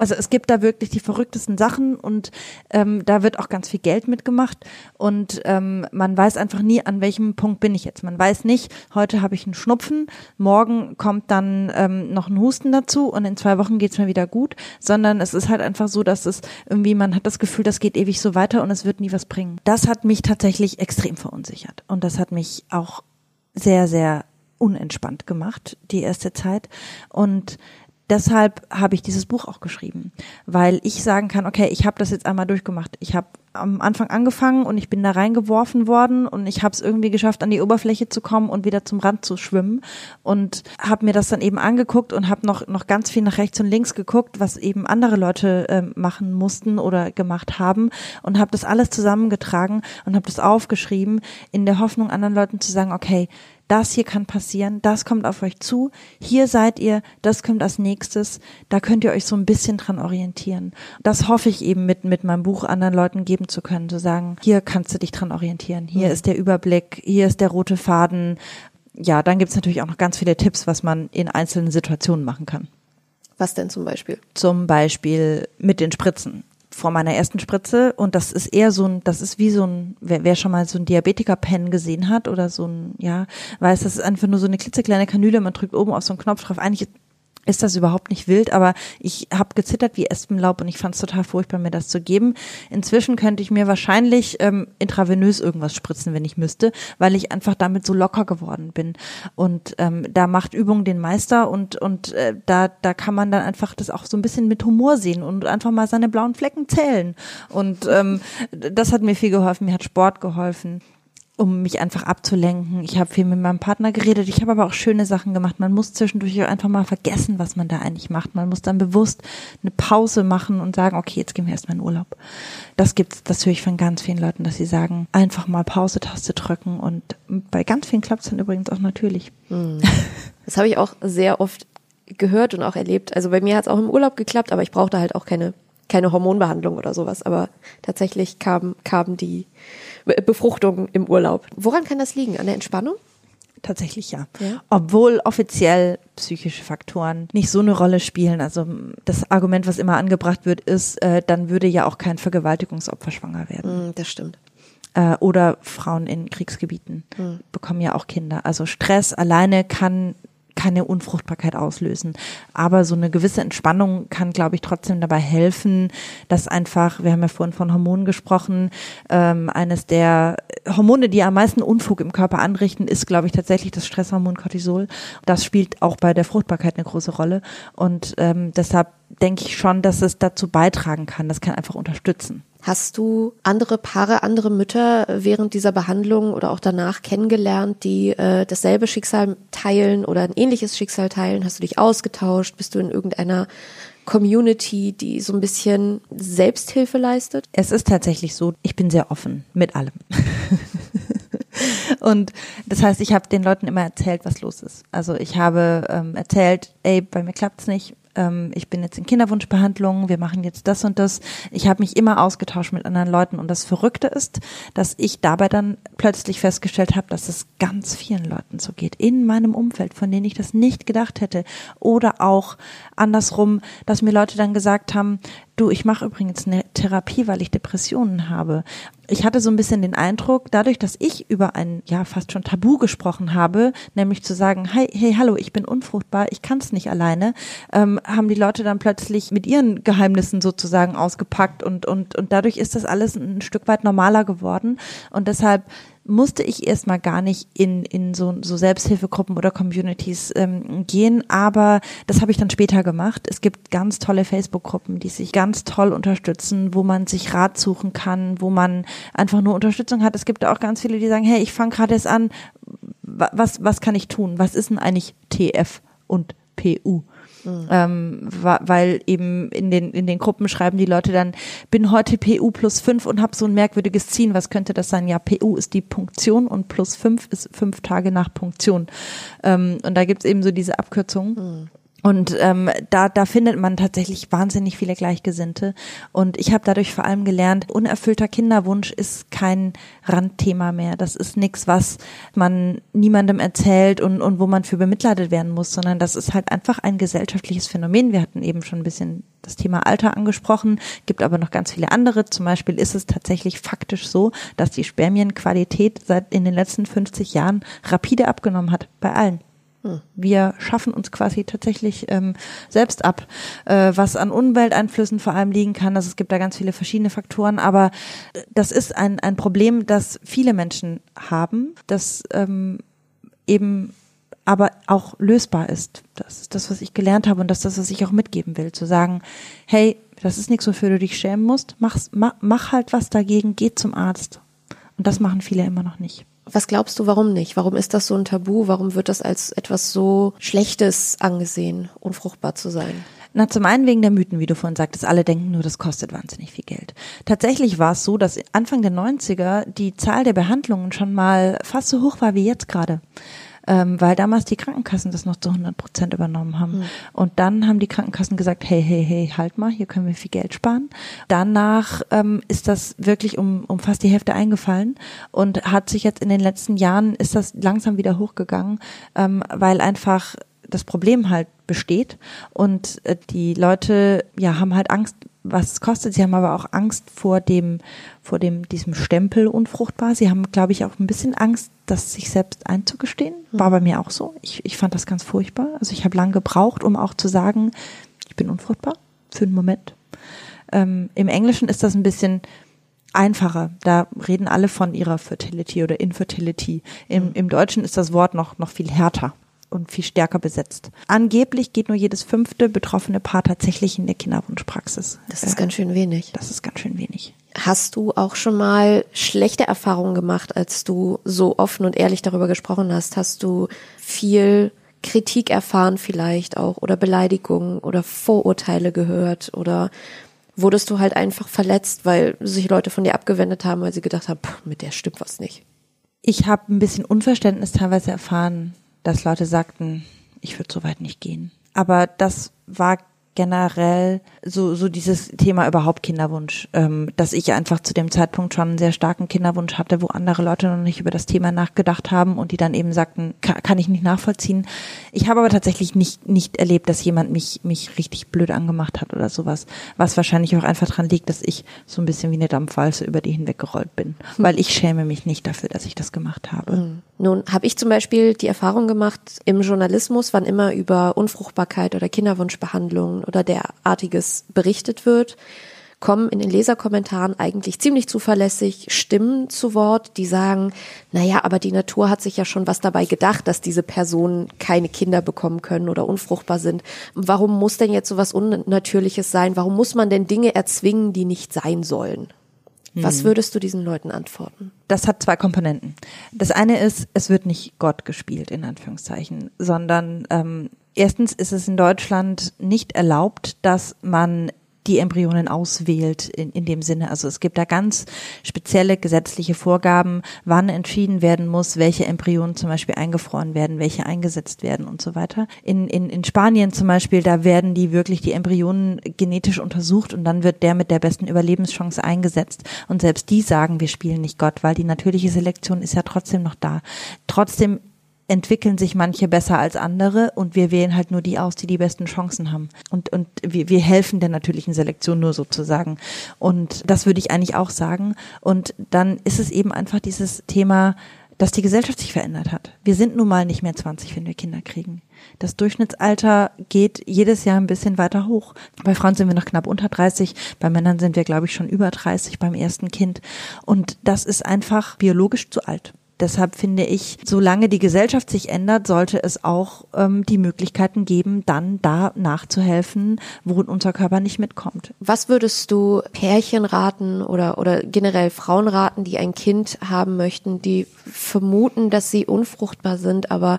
also es gibt da wirklich die verrücktesten Sachen und ähm, da wird auch ganz viel Geld mitgemacht und ähm, man weiß einfach nie, an welchem Punkt bin ich jetzt. Man weiß nicht, heute habe ich einen Schnupfen, morgen kommt dann ähm, noch ein Husten dazu und in zwei Wochen geht's mir wieder gut, sondern es ist halt einfach so, dass es irgendwie, man hat das Gefühl, das geht ewig so weiter und es wird nie was bringen. Das hat mich tatsächlich extrem verunsichert und das hat mich auch sehr, sehr unentspannt gemacht, die erste Zeit. Und deshalb habe ich dieses Buch auch geschrieben, weil ich sagen kann, okay, ich habe das jetzt einmal durchgemacht. Ich habe am Anfang angefangen und ich bin da reingeworfen worden und ich habe es irgendwie geschafft, an die Oberfläche zu kommen und wieder zum Rand zu schwimmen und habe mir das dann eben angeguckt und habe noch noch ganz viel nach rechts und links geguckt, was eben andere Leute äh, machen mussten oder gemacht haben und habe das alles zusammengetragen und habe das aufgeschrieben in der Hoffnung anderen Leuten zu sagen, okay, das hier kann passieren, das kommt auf euch zu, hier seid ihr, das kommt als nächstes, da könnt ihr euch so ein bisschen dran orientieren. Das hoffe ich eben mit, mit meinem Buch anderen Leuten geben zu können, zu sagen, hier kannst du dich dran orientieren, hier mhm. ist der Überblick, hier ist der rote Faden. Ja, dann gibt's natürlich auch noch ganz viele Tipps, was man in einzelnen Situationen machen kann. Was denn zum Beispiel? Zum Beispiel mit den Spritzen vor meiner ersten Spritze und das ist eher so ein, das ist wie so ein, wer, wer schon mal so ein Diabetiker-Pen gesehen hat oder so ein, ja, weiß, das ist einfach nur so eine klitzekleine Kanüle, man drückt oben auf so einen Knopf drauf. Eigentlich ist das überhaupt nicht wild, aber ich habe gezittert wie Espenlaub und ich fand es total furchtbar, mir das zu geben. Inzwischen könnte ich mir wahrscheinlich ähm, intravenös irgendwas spritzen, wenn ich müsste, weil ich einfach damit so locker geworden bin. Und ähm, da macht Übung den Meister und und äh, da da kann man dann einfach das auch so ein bisschen mit Humor sehen und einfach mal seine blauen Flecken zählen. Und ähm, das hat mir viel geholfen. Mir hat Sport geholfen um mich einfach abzulenken. Ich habe viel mit meinem Partner geredet. Ich habe aber auch schöne Sachen gemacht. Man muss zwischendurch einfach mal vergessen, was man da eigentlich macht. Man muss dann bewusst eine Pause machen und sagen, okay, jetzt gehen wir erstmal in Urlaub. Das gibt's, das höre ich von ganz vielen Leuten, dass sie sagen, einfach mal Pause-Taste drücken und bei ganz vielen klappt es dann übrigens auch natürlich. Hm. Das habe ich auch sehr oft gehört und auch erlebt. Also bei mir hat es auch im Urlaub geklappt, aber ich brauchte halt auch keine keine Hormonbehandlung oder sowas. Aber tatsächlich kam kam die Befruchtung im Urlaub. Woran kann das liegen? An der Entspannung? Tatsächlich ja. ja. Obwohl offiziell psychische Faktoren nicht so eine Rolle spielen. Also das Argument, was immer angebracht wird, ist, äh, dann würde ja auch kein Vergewaltigungsopfer schwanger werden. Mm, das stimmt. Äh, oder Frauen in Kriegsgebieten mm. bekommen ja auch Kinder. Also Stress alleine kann keine Unfruchtbarkeit auslösen. Aber so eine gewisse Entspannung kann, glaube ich, trotzdem dabei helfen, dass einfach, wir haben ja vorhin von Hormonen gesprochen, ähm, eines der Hormone, die am meisten Unfug im Körper anrichten, ist, glaube ich, tatsächlich das Stresshormon Cortisol. Das spielt auch bei der Fruchtbarkeit eine große Rolle. Und ähm, deshalb denke ich schon, dass es dazu beitragen kann. Das kann einfach unterstützen. Hast du andere Paare, andere Mütter während dieser Behandlung oder auch danach kennengelernt, die äh, dasselbe Schicksal teilen oder ein ähnliches Schicksal teilen? Hast du dich ausgetauscht? Bist du in irgendeiner Community, die so ein bisschen Selbsthilfe leistet? Es ist tatsächlich so, ich bin sehr offen mit allem. [LAUGHS] Und das heißt, ich habe den Leuten immer erzählt, was los ist. Also ich habe ähm, erzählt, ey, bei mir klappt's nicht, ähm, ich bin jetzt in Kinderwunschbehandlung, wir machen jetzt das und das. Ich habe mich immer ausgetauscht mit anderen Leuten und das Verrückte ist, dass ich dabei dann plötzlich festgestellt habe, dass es ganz vielen Leuten so geht, in meinem Umfeld, von denen ich das nicht gedacht hätte. Oder auch andersrum, dass mir Leute dann gesagt haben, du, ich mache übrigens eine Therapie, weil ich Depressionen habe. Ich hatte so ein bisschen den Eindruck, dadurch, dass ich über ein ja fast schon Tabu gesprochen habe, nämlich zu sagen, hey, hey, hallo, ich bin unfruchtbar, ich kann es nicht alleine, ähm, haben die Leute dann plötzlich mit ihren Geheimnissen sozusagen ausgepackt und und und dadurch ist das alles ein Stück weit normaler geworden und deshalb musste ich erstmal gar nicht in, in so, so Selbsthilfegruppen oder Communities ähm, gehen, aber das habe ich dann später gemacht. Es gibt ganz tolle Facebook-Gruppen, die sich ganz toll unterstützen, wo man sich Rat suchen kann, wo man einfach nur Unterstützung hat. Es gibt auch ganz viele, die sagen, hey, ich fange gerade erst an, was, was kann ich tun? Was ist denn eigentlich TF und PU? Mhm. Ähm, weil eben in den, in den Gruppen schreiben die Leute dann, bin heute PU plus fünf und habe so ein merkwürdiges Ziehen. Was könnte das sein? Ja, PU ist die Punktion und plus fünf ist fünf Tage nach Punktion. Ähm, und da gibt's eben so diese Abkürzungen. Mhm. Und ähm, da, da findet man tatsächlich wahnsinnig viele Gleichgesinnte. Und ich habe dadurch vor allem gelernt, unerfüllter Kinderwunsch ist kein Randthema mehr. Das ist nichts, was man niemandem erzählt und, und wo man für bemitleidet werden muss, sondern das ist halt einfach ein gesellschaftliches Phänomen. Wir hatten eben schon ein bisschen das Thema Alter angesprochen, gibt aber noch ganz viele andere. Zum Beispiel ist es tatsächlich faktisch so, dass die Spermienqualität seit in den letzten 50 Jahren rapide abgenommen hat bei allen. Wir schaffen uns quasi tatsächlich ähm, selbst ab, äh, was an Umwelteinflüssen vor allem liegen kann. Also es gibt da ganz viele verschiedene Faktoren, aber das ist ein, ein Problem, das viele Menschen haben, das ähm, eben aber auch lösbar ist. Das ist das, was ich gelernt habe und das ist das, was ich auch mitgeben will. Zu sagen, hey, das ist nichts, wofür du dich schämen musst. Mach's, mach, mach halt was dagegen, geh zum Arzt. Und das machen viele immer noch nicht. Was glaubst du, warum nicht? Warum ist das so ein Tabu? Warum wird das als etwas so Schlechtes angesehen, unfruchtbar zu sein? Na, zum einen wegen der Mythen, wie du vorhin sagtest. Alle denken nur, das kostet wahnsinnig viel Geld. Tatsächlich war es so, dass Anfang der 90er die Zahl der Behandlungen schon mal fast so hoch war wie jetzt gerade ähm, weil damals die Krankenkassen das noch zu 100 Prozent übernommen haben. Mhm. Und dann haben die Krankenkassen gesagt, hey, hey, hey, halt mal, hier können wir viel Geld sparen. Danach ähm, ist das wirklich um, um fast die Hälfte eingefallen und hat sich jetzt in den letzten Jahren, ist das langsam wieder hochgegangen, ähm, weil einfach das Problem halt besteht und äh, die Leute ja haben halt Angst was es kostet. Sie haben aber auch Angst vor dem, vor dem, diesem Stempel unfruchtbar. Sie haben, glaube ich, auch ein bisschen Angst, das sich selbst einzugestehen. War hm. bei mir auch so. Ich, ich fand das ganz furchtbar. Also ich habe lange gebraucht, um auch zu sagen, ich bin unfruchtbar für einen Moment. Ähm, Im Englischen ist das ein bisschen einfacher. Da reden alle von ihrer Fertility oder Infertility. Im, hm. im Deutschen ist das Wort noch, noch viel härter und viel stärker besetzt. Angeblich geht nur jedes fünfte betroffene Paar tatsächlich in der Kinderwunschpraxis. Das ist äh, ganz schön wenig. Das ist ganz schön wenig. Hast du auch schon mal schlechte Erfahrungen gemacht, als du so offen und ehrlich darüber gesprochen hast? Hast du viel Kritik erfahren vielleicht auch oder Beleidigungen oder Vorurteile gehört oder wurdest du halt einfach verletzt, weil sich Leute von dir abgewendet haben, weil sie gedacht haben, mit der stimmt was nicht? Ich habe ein bisschen Unverständnis teilweise erfahren, dass Leute sagten, ich würde so weit nicht gehen. Aber das war generell so, so dieses Thema überhaupt Kinderwunsch, ähm, dass ich einfach zu dem Zeitpunkt schon einen sehr starken Kinderwunsch hatte, wo andere Leute noch nicht über das Thema nachgedacht haben und die dann eben sagten, kann, kann ich nicht nachvollziehen. Ich habe aber tatsächlich nicht, nicht erlebt, dass jemand mich, mich richtig blöd angemacht hat oder sowas, was wahrscheinlich auch einfach dran liegt, dass ich so ein bisschen wie eine Dampfwalze über die hinweggerollt bin, hm. weil ich schäme mich nicht dafür, dass ich das gemacht habe. Hm. Nun habe ich zum Beispiel die Erfahrung gemacht, im Journalismus, wann immer über Unfruchtbarkeit oder Kinderwunschbehandlung oder derartiges berichtet wird, kommen in den Leserkommentaren eigentlich ziemlich zuverlässig Stimmen zu Wort, die sagen, naja, aber die Natur hat sich ja schon was dabei gedacht, dass diese Personen keine Kinder bekommen können oder unfruchtbar sind. Warum muss denn jetzt so was Unnatürliches sein? Warum muss man denn Dinge erzwingen, die nicht sein sollen? Was hm. würdest du diesen Leuten antworten? Das hat zwei Komponenten. Das eine ist, es wird nicht Gott gespielt, in Anführungszeichen, sondern ähm, Erstens ist es in Deutschland nicht erlaubt, dass man die Embryonen auswählt in, in dem Sinne. Also es gibt da ganz spezielle gesetzliche Vorgaben, wann entschieden werden muss, welche Embryonen zum Beispiel eingefroren werden, welche eingesetzt werden und so weiter. In, in, in Spanien zum Beispiel, da werden die wirklich die Embryonen genetisch untersucht und dann wird der mit der besten Überlebenschance eingesetzt. Und selbst die sagen, wir spielen nicht Gott, weil die natürliche Selektion ist ja trotzdem noch da. Trotzdem entwickeln sich manche besser als andere und wir wählen halt nur die aus, die die besten Chancen haben. Und, und wir, wir helfen der natürlichen Selektion nur sozusagen. Und das würde ich eigentlich auch sagen. Und dann ist es eben einfach dieses Thema, dass die Gesellschaft sich verändert hat. Wir sind nun mal nicht mehr 20, wenn wir Kinder kriegen. Das Durchschnittsalter geht jedes Jahr ein bisschen weiter hoch. Bei Frauen sind wir noch knapp unter 30, bei Männern sind wir, glaube ich, schon über 30 beim ersten Kind. Und das ist einfach biologisch zu alt. Deshalb finde ich, solange die Gesellschaft sich ändert, sollte es auch ähm, die Möglichkeiten geben, dann da nachzuhelfen, wo unser Körper nicht mitkommt. Was würdest du Pärchen raten oder, oder generell Frauen raten, die ein Kind haben möchten, die vermuten, dass sie unfruchtbar sind, aber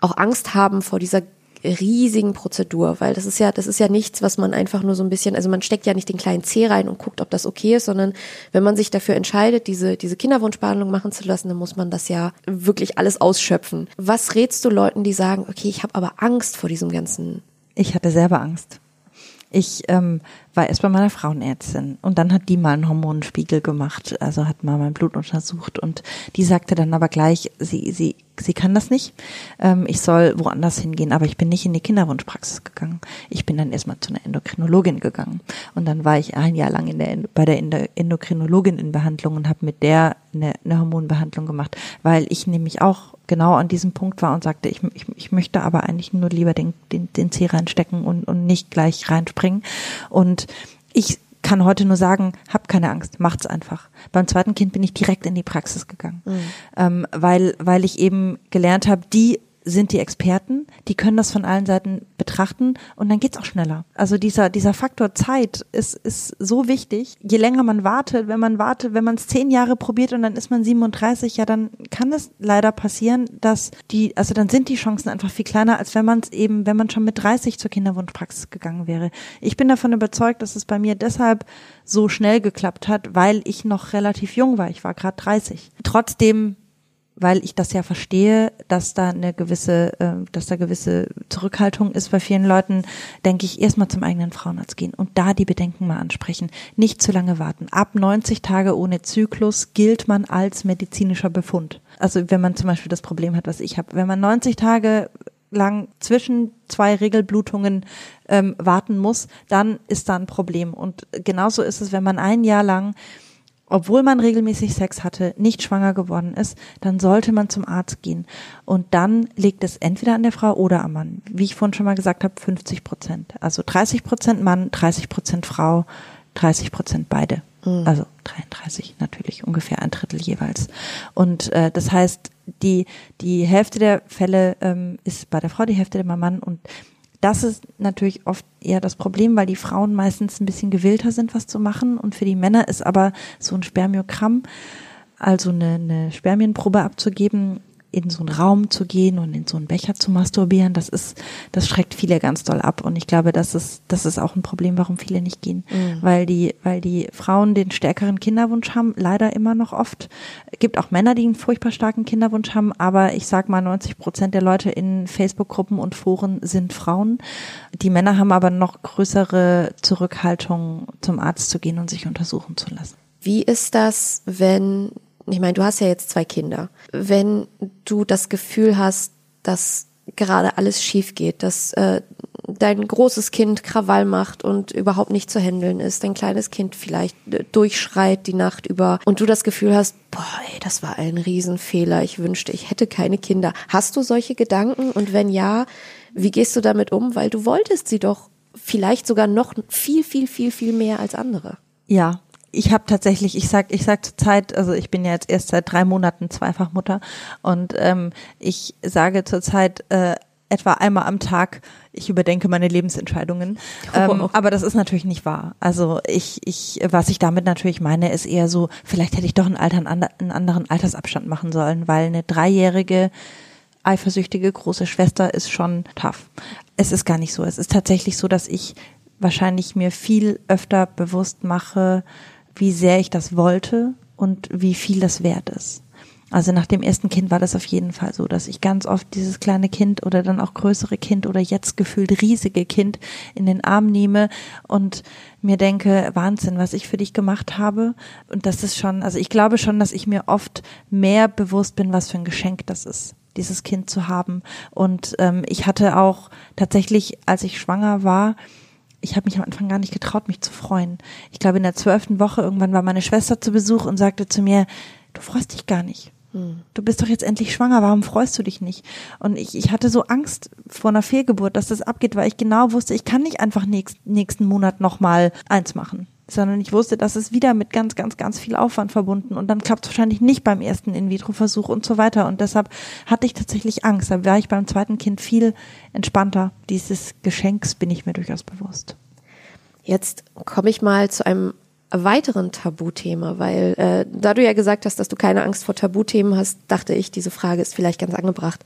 auch Angst haben vor dieser riesigen Prozedur, weil das ist ja, das ist ja nichts, was man einfach nur so ein bisschen, also man steckt ja nicht den kleinen Zeh rein und guckt, ob das okay ist, sondern wenn man sich dafür entscheidet, diese, diese Kinderwunschbehandlung machen zu lassen, dann muss man das ja wirklich alles ausschöpfen. Was rätst du Leuten, die sagen, okay, ich habe aber Angst vor diesem ganzen? Ich hatte selber Angst. Ich ähm, war erst bei meiner Frauenärztin. Und dann hat die mal einen Hormonspiegel gemacht, also hat mal mein Blut untersucht. Und die sagte dann aber gleich, sie, sie, sie kann das nicht, ähm, ich soll woanders hingehen, aber ich bin nicht in die Kinderwunschpraxis gegangen. Ich bin dann erstmal zu einer Endokrinologin gegangen. Und dann war ich ein Jahr lang in der, bei der Endokrinologin in Behandlung und habe mit der eine, eine Hormonbehandlung gemacht, weil ich nämlich auch genau an diesem Punkt war und sagte, ich, ich, ich möchte aber eigentlich nur lieber den, den, den Zeh reinstecken und, und nicht gleich reinspringen. Und ich kann heute nur sagen, hab keine Angst, macht's einfach. Beim zweiten Kind bin ich direkt in die Praxis gegangen, mhm. ähm, weil weil ich eben gelernt habe, die sind die Experten, die können das von allen Seiten betrachten und dann geht's auch schneller. Also dieser, dieser Faktor Zeit ist, ist so wichtig. Je länger man wartet, wenn man wartet, wenn man es zehn Jahre probiert und dann ist man 37, ja, dann kann es leider passieren, dass die, also dann sind die Chancen einfach viel kleiner, als wenn man es eben, wenn man schon mit 30 zur Kinderwunschpraxis gegangen wäre. Ich bin davon überzeugt, dass es bei mir deshalb so schnell geklappt hat, weil ich noch relativ jung war. Ich war gerade 30. Trotzdem weil ich das ja verstehe, dass da eine gewisse, äh, dass da gewisse Zurückhaltung ist bei vielen Leuten, denke ich erstmal zum eigenen Frauenarzt gehen und da die Bedenken mal ansprechen. Nicht zu lange warten. Ab 90 Tage ohne Zyklus gilt man als medizinischer Befund. Also wenn man zum Beispiel das Problem hat, was ich habe, wenn man 90 Tage lang zwischen zwei Regelblutungen ähm, warten muss, dann ist da ein Problem. Und genauso ist es, wenn man ein Jahr lang obwohl man regelmäßig Sex hatte, nicht schwanger geworden ist, dann sollte man zum Arzt gehen. Und dann liegt es entweder an der Frau oder am Mann. Wie ich vorhin schon mal gesagt habe, 50 Prozent. Also 30 Prozent Mann, 30 Prozent Frau, 30 Prozent beide. Mhm. Also 33 natürlich, ungefähr ein Drittel jeweils. Und äh, das heißt, die, die Hälfte der Fälle ähm, ist bei der Frau, die Hälfte beim Mann. Und das ist natürlich oft eher das Problem, weil die Frauen meistens ein bisschen gewillter sind, was zu machen. Und für die Männer ist aber so ein Spermiogramm, also eine, eine Spermienprobe abzugeben, in so einen Raum zu gehen und in so einen Becher zu masturbieren, das ist, das schreckt viele ganz doll ab. Und ich glaube, das ist, das ist auch ein Problem, warum viele nicht gehen. Mhm. Weil die, weil die Frauen den stärkeren Kinderwunsch haben, leider immer noch oft. Es gibt auch Männer, die einen furchtbar starken Kinderwunsch haben, aber ich sag mal, 90 Prozent der Leute in Facebook-Gruppen und Foren sind Frauen. Die Männer haben aber noch größere Zurückhaltung, zum Arzt zu gehen und sich untersuchen zu lassen. Wie ist das, wenn ich meine, du hast ja jetzt zwei Kinder. Wenn du das Gefühl hast, dass gerade alles schief geht, dass äh, dein großes Kind Krawall macht und überhaupt nicht zu handeln ist, dein kleines Kind vielleicht äh, durchschreit die Nacht über und du das Gefühl hast, boah, ey, das war ein Riesenfehler, ich wünschte, ich hätte keine Kinder. Hast du solche Gedanken und wenn ja, wie gehst du damit um? Weil du wolltest sie doch vielleicht sogar noch viel, viel, viel, viel mehr als andere. Ja, ich habe tatsächlich, ich sag, ich sag zur Zeit, also ich bin ja jetzt erst seit drei Monaten Zweifachmutter und ähm, ich sage zurzeit äh, etwa einmal am Tag, ich überdenke meine Lebensentscheidungen. Ähm, oh. aber das ist natürlich nicht wahr. Also ich, ich, was ich damit natürlich meine, ist eher so, vielleicht hätte ich doch einen, Alter, einen anderen Altersabstand machen sollen, weil eine dreijährige eifersüchtige große Schwester ist schon tough. Es ist gar nicht so. Es ist tatsächlich so, dass ich wahrscheinlich mir viel öfter bewusst mache, wie sehr ich das wollte und wie viel das wert ist. Also nach dem ersten Kind war das auf jeden Fall so, dass ich ganz oft dieses kleine Kind oder dann auch größere Kind oder jetzt gefühlt riesige Kind in den Arm nehme und mir denke, Wahnsinn, was ich für dich gemacht habe. Und das ist schon, also ich glaube schon, dass ich mir oft mehr bewusst bin, was für ein Geschenk das ist dieses Kind zu haben. Und ähm, ich hatte auch tatsächlich, als ich schwanger war, ich habe mich am Anfang gar nicht getraut, mich zu freuen. Ich glaube, in der zwölften Woche irgendwann war meine Schwester zu Besuch und sagte zu mir, du freust dich gar nicht. Du bist doch jetzt endlich schwanger, warum freust du dich nicht? Und ich, ich hatte so Angst vor einer Fehlgeburt, dass das abgeht, weil ich genau wusste, ich kann nicht einfach nächst, nächsten Monat nochmal eins machen. Sondern ich wusste, dass es wieder mit ganz, ganz, ganz viel Aufwand verbunden und dann klappt es wahrscheinlich nicht beim ersten In-vitro-Versuch und so weiter. Und deshalb hatte ich tatsächlich Angst. Da war ich beim zweiten Kind viel entspannter. Dieses Geschenks bin ich mir durchaus bewusst. Jetzt komme ich mal zu einem weiteren Tabuthema, weil äh, da du ja gesagt hast, dass du keine Angst vor Tabuthemen hast, dachte ich, diese Frage ist vielleicht ganz angebracht.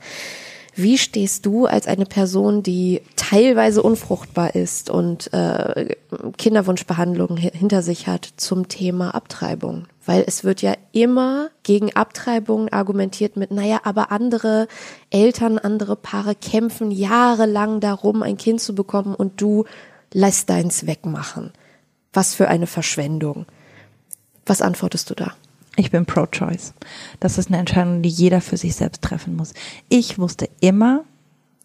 Wie stehst du als eine Person, die teilweise unfruchtbar ist und äh, Kinderwunschbehandlungen hinter sich hat, zum Thema Abtreibung? Weil es wird ja immer gegen Abtreibungen argumentiert mit, naja, aber andere Eltern, andere Paare kämpfen jahrelang darum, ein Kind zu bekommen und du lässt deins wegmachen. Was für eine Verschwendung. Was antwortest du da? Ich bin pro-choice. Das ist eine Entscheidung, die jeder für sich selbst treffen muss. Ich wusste immer,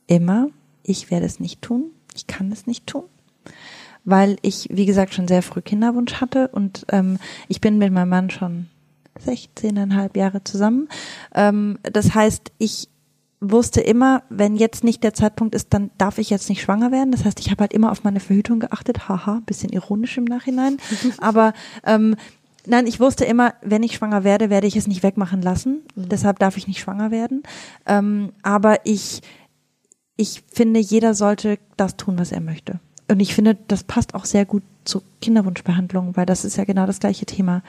immer, ich werde es nicht tun. Ich kann es nicht tun. Weil ich, wie gesagt, schon sehr früh Kinderwunsch hatte und ähm, ich bin mit meinem Mann schon 16,5 Jahre zusammen. Ähm, das heißt, ich wusste immer, wenn jetzt nicht der Zeitpunkt ist, dann darf ich jetzt nicht schwanger werden. Das heißt, ich habe halt immer auf meine Verhütung geachtet. Haha, bisschen ironisch im Nachhinein. [LAUGHS] Aber ähm, nein, ich wusste immer, wenn ich schwanger werde, werde ich es nicht wegmachen lassen. Mhm. Deshalb darf ich nicht schwanger werden. Ähm, aber ich, ich finde, jeder sollte das tun, was er möchte. Und ich finde, das passt auch sehr gut zu Kinderwunschbehandlung, weil das ist ja genau das gleiche Thema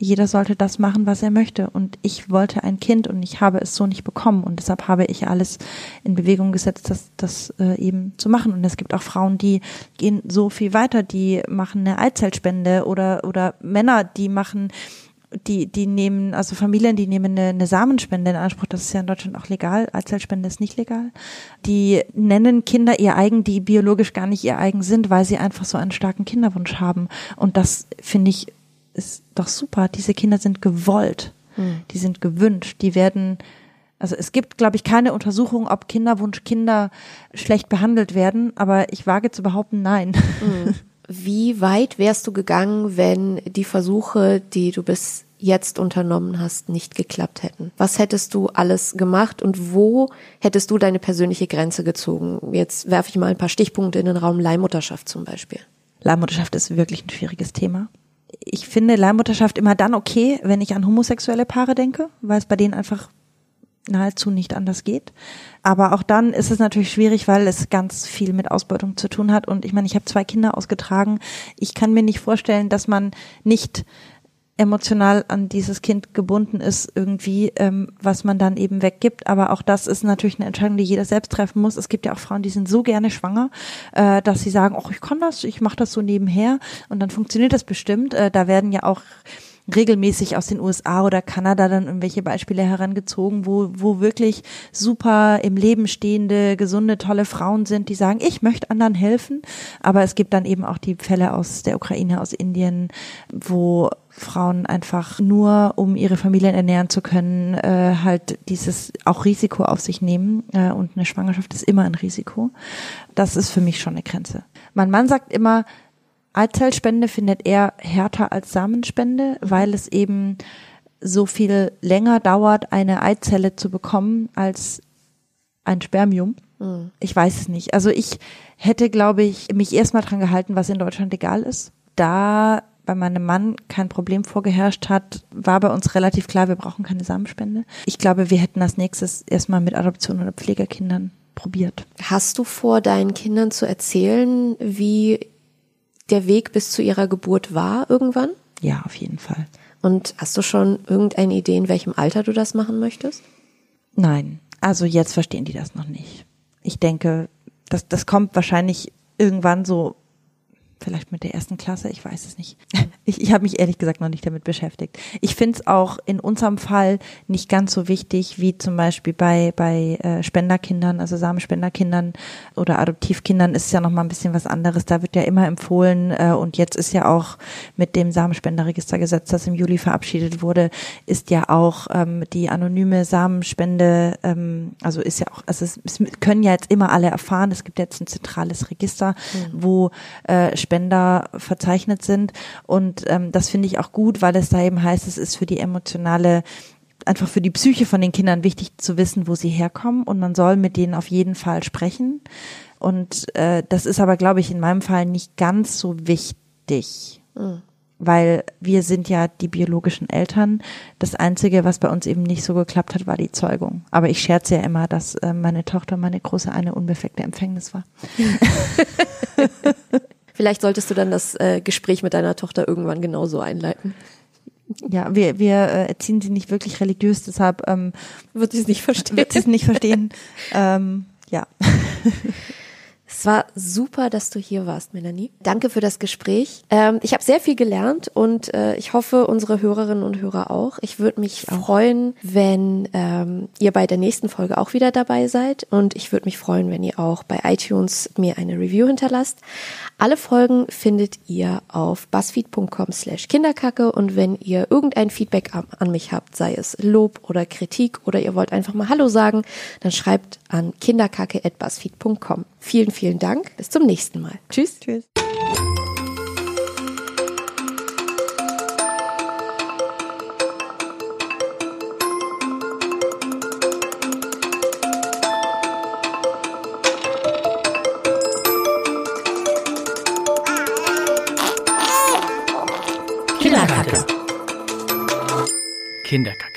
jeder sollte das machen, was er möchte. Und ich wollte ein Kind und ich habe es so nicht bekommen. Und deshalb habe ich alles in Bewegung gesetzt, das, das äh, eben zu machen. Und es gibt auch Frauen, die gehen so viel weiter, die machen eine Eizellspende oder, oder Männer, die machen die, die nehmen, also Familien, die nehmen eine, eine Samenspende in Anspruch, das ist ja in Deutschland auch legal, Eizellspende ist nicht legal. Die nennen Kinder ihr eigen, die biologisch gar nicht ihr eigen sind, weil sie einfach so einen starken Kinderwunsch haben. Und das finde ich ist doch super. Diese Kinder sind gewollt. Mhm. Die sind gewünscht. Die werden, also es gibt, glaube ich, keine Untersuchung, ob Kinderwunschkinder schlecht behandelt werden, aber ich wage zu behaupten, nein. Mhm. [LAUGHS] Wie weit wärst du gegangen, wenn die Versuche, die du bis jetzt unternommen hast, nicht geklappt hätten? Was hättest du alles gemacht und wo hättest du deine persönliche Grenze gezogen? Jetzt werfe ich mal ein paar Stichpunkte in den Raum Leihmutterschaft zum Beispiel. Leihmutterschaft ist wirklich ein schwieriges Thema ich finde Leihmutterschaft immer dann okay, wenn ich an homosexuelle Paare denke, weil es bei denen einfach nahezu nicht anders geht. Aber auch dann ist es natürlich schwierig, weil es ganz viel mit Ausbeutung zu tun hat. Und ich meine, ich habe zwei Kinder ausgetragen. Ich kann mir nicht vorstellen, dass man nicht emotional an dieses Kind gebunden ist, irgendwie, ähm, was man dann eben weggibt. Aber auch das ist natürlich eine Entscheidung, die jeder selbst treffen muss. Es gibt ja auch Frauen, die sind so gerne schwanger, äh, dass sie sagen, ach, ich kann das, ich mache das so nebenher und dann funktioniert das bestimmt. Äh, da werden ja auch regelmäßig aus den USA oder Kanada dann irgendwelche Beispiele herangezogen, wo, wo wirklich super im Leben stehende, gesunde, tolle Frauen sind, die sagen, ich möchte anderen helfen. Aber es gibt dann eben auch die Fälle aus der Ukraine, aus Indien, wo Frauen einfach nur, um ihre Familien ernähren zu können, äh, halt dieses auch Risiko auf sich nehmen. Äh, und eine Schwangerschaft ist immer ein Risiko. Das ist für mich schon eine Grenze. Mein Mann sagt immer, Eizellspende findet er härter als Samenspende, weil es eben so viel länger dauert, eine Eizelle zu bekommen als ein Spermium. Mhm. Ich weiß es nicht. Also ich hätte, glaube ich, mich erstmal dran gehalten, was in Deutschland legal ist. Da bei meinem Mann kein Problem vorgeherrscht hat, war bei uns relativ klar, wir brauchen keine Samenspende. Ich glaube, wir hätten als nächstes erstmal mit Adoption oder Pflegerkindern probiert. Hast du vor, deinen Kindern zu erzählen, wie der Weg bis zu ihrer Geburt war irgendwann? Ja, auf jeden Fall. Und hast du schon irgendeine Idee, in welchem Alter du das machen möchtest? Nein, also jetzt verstehen die das noch nicht. Ich denke, das, das kommt wahrscheinlich irgendwann so vielleicht mit der ersten Klasse, ich weiß es nicht. [LAUGHS] Ich, ich habe mich ehrlich gesagt noch nicht damit beschäftigt. Ich finde es auch in unserem Fall nicht ganz so wichtig wie zum Beispiel bei, bei äh, Spenderkindern, also Samenspenderkindern oder Adoptivkindern ist ja noch mal ein bisschen was anderes. Da wird ja immer empfohlen äh, und jetzt ist ja auch mit dem Samenspenderregistergesetz, das im Juli verabschiedet wurde, ist ja auch ähm, die anonyme Samenspende, ähm, also ist ja auch, also es, es können ja jetzt immer alle erfahren, es gibt jetzt ein zentrales Register, mhm. wo äh, Spender verzeichnet sind. Und ähm, das finde ich auch gut, weil es da eben heißt, es ist für die emotionale einfach für die Psyche von den Kindern wichtig zu wissen, wo sie herkommen und man soll mit denen auf jeden Fall sprechen. Und äh, das ist aber, glaube ich, in meinem Fall nicht ganz so wichtig. Mhm weil wir sind ja die biologischen Eltern. Das Einzige, was bei uns eben nicht so geklappt hat, war die Zeugung. Aber ich scherze ja immer, dass äh, meine Tochter, meine Große, eine unbefleckte Empfängnis war. [LAUGHS] [LAUGHS] Vielleicht solltest du dann das äh, Gespräch mit deiner Tochter irgendwann genauso einleiten. Ja, wir, wir äh, erziehen sie nicht wirklich religiös, deshalb ähm, wird sie es nicht verstehen. Wird sie es nicht verstehen. [LAUGHS] ähm, ja. Es war super, dass du hier warst, Melanie. Danke für das Gespräch. Ähm, ich habe sehr viel gelernt und äh, ich hoffe, unsere Hörerinnen und Hörer auch. Ich würde mich freuen, wenn ähm, ihr bei der nächsten Folge auch wieder dabei seid und ich würde mich freuen, wenn ihr auch bei iTunes mir eine Review hinterlasst. Alle Folgen findet ihr auf buzzfeed.com slash kinderkacke und wenn ihr irgendein Feedback an mich habt, sei es Lob oder Kritik oder ihr wollt einfach mal Hallo sagen, dann schreibt an kinderkacke.buzzfeed.com. Vielen, vielen Dank. Bis zum nächsten Mal. Tschüss. Tschüss. Kinderkacke.